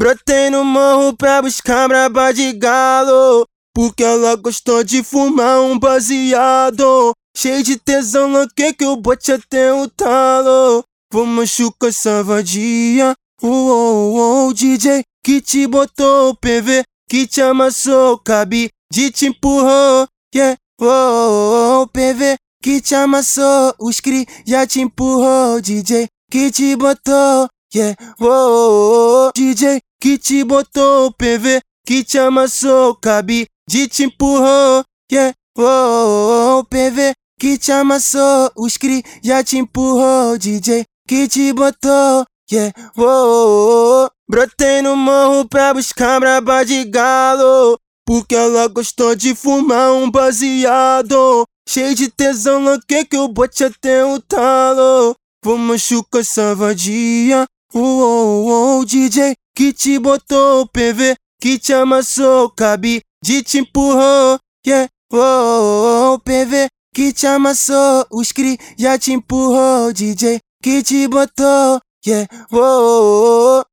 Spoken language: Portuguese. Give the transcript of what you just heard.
Brotei no morro pra buscar braba de galo. Porque ela gostou de fumar um baseado. Cheio de tesão, louquei que eu bote até o talo. Vou machucar essa vadia. Uou, uou, DJ que te botou PV, que te amassou, cabe de te empurrou. Yeah, uou, PV que te amassou, os cri já te empurrou. DJ que te botou. Yeah, uou, DJ que te botou PV, que te amassou, cabe de te empurrou. Yeah, uou, PV que te amassou, os cri já te empurrou. DJ que te botou. Yeah, uou, brotei no morro pra buscar braba de galo. Porque ela gostou de fumar um baseado. Cheio de tesão, louquei que eu bote até o talo. Vou machucar essa vadia. Uou, uou, DJ que te botou PV, que te amassou, cabe de te empurrou. Yeah, uou, PV que te amassou, os cri já te empurrou. DJ que te botou. Yeah, uou.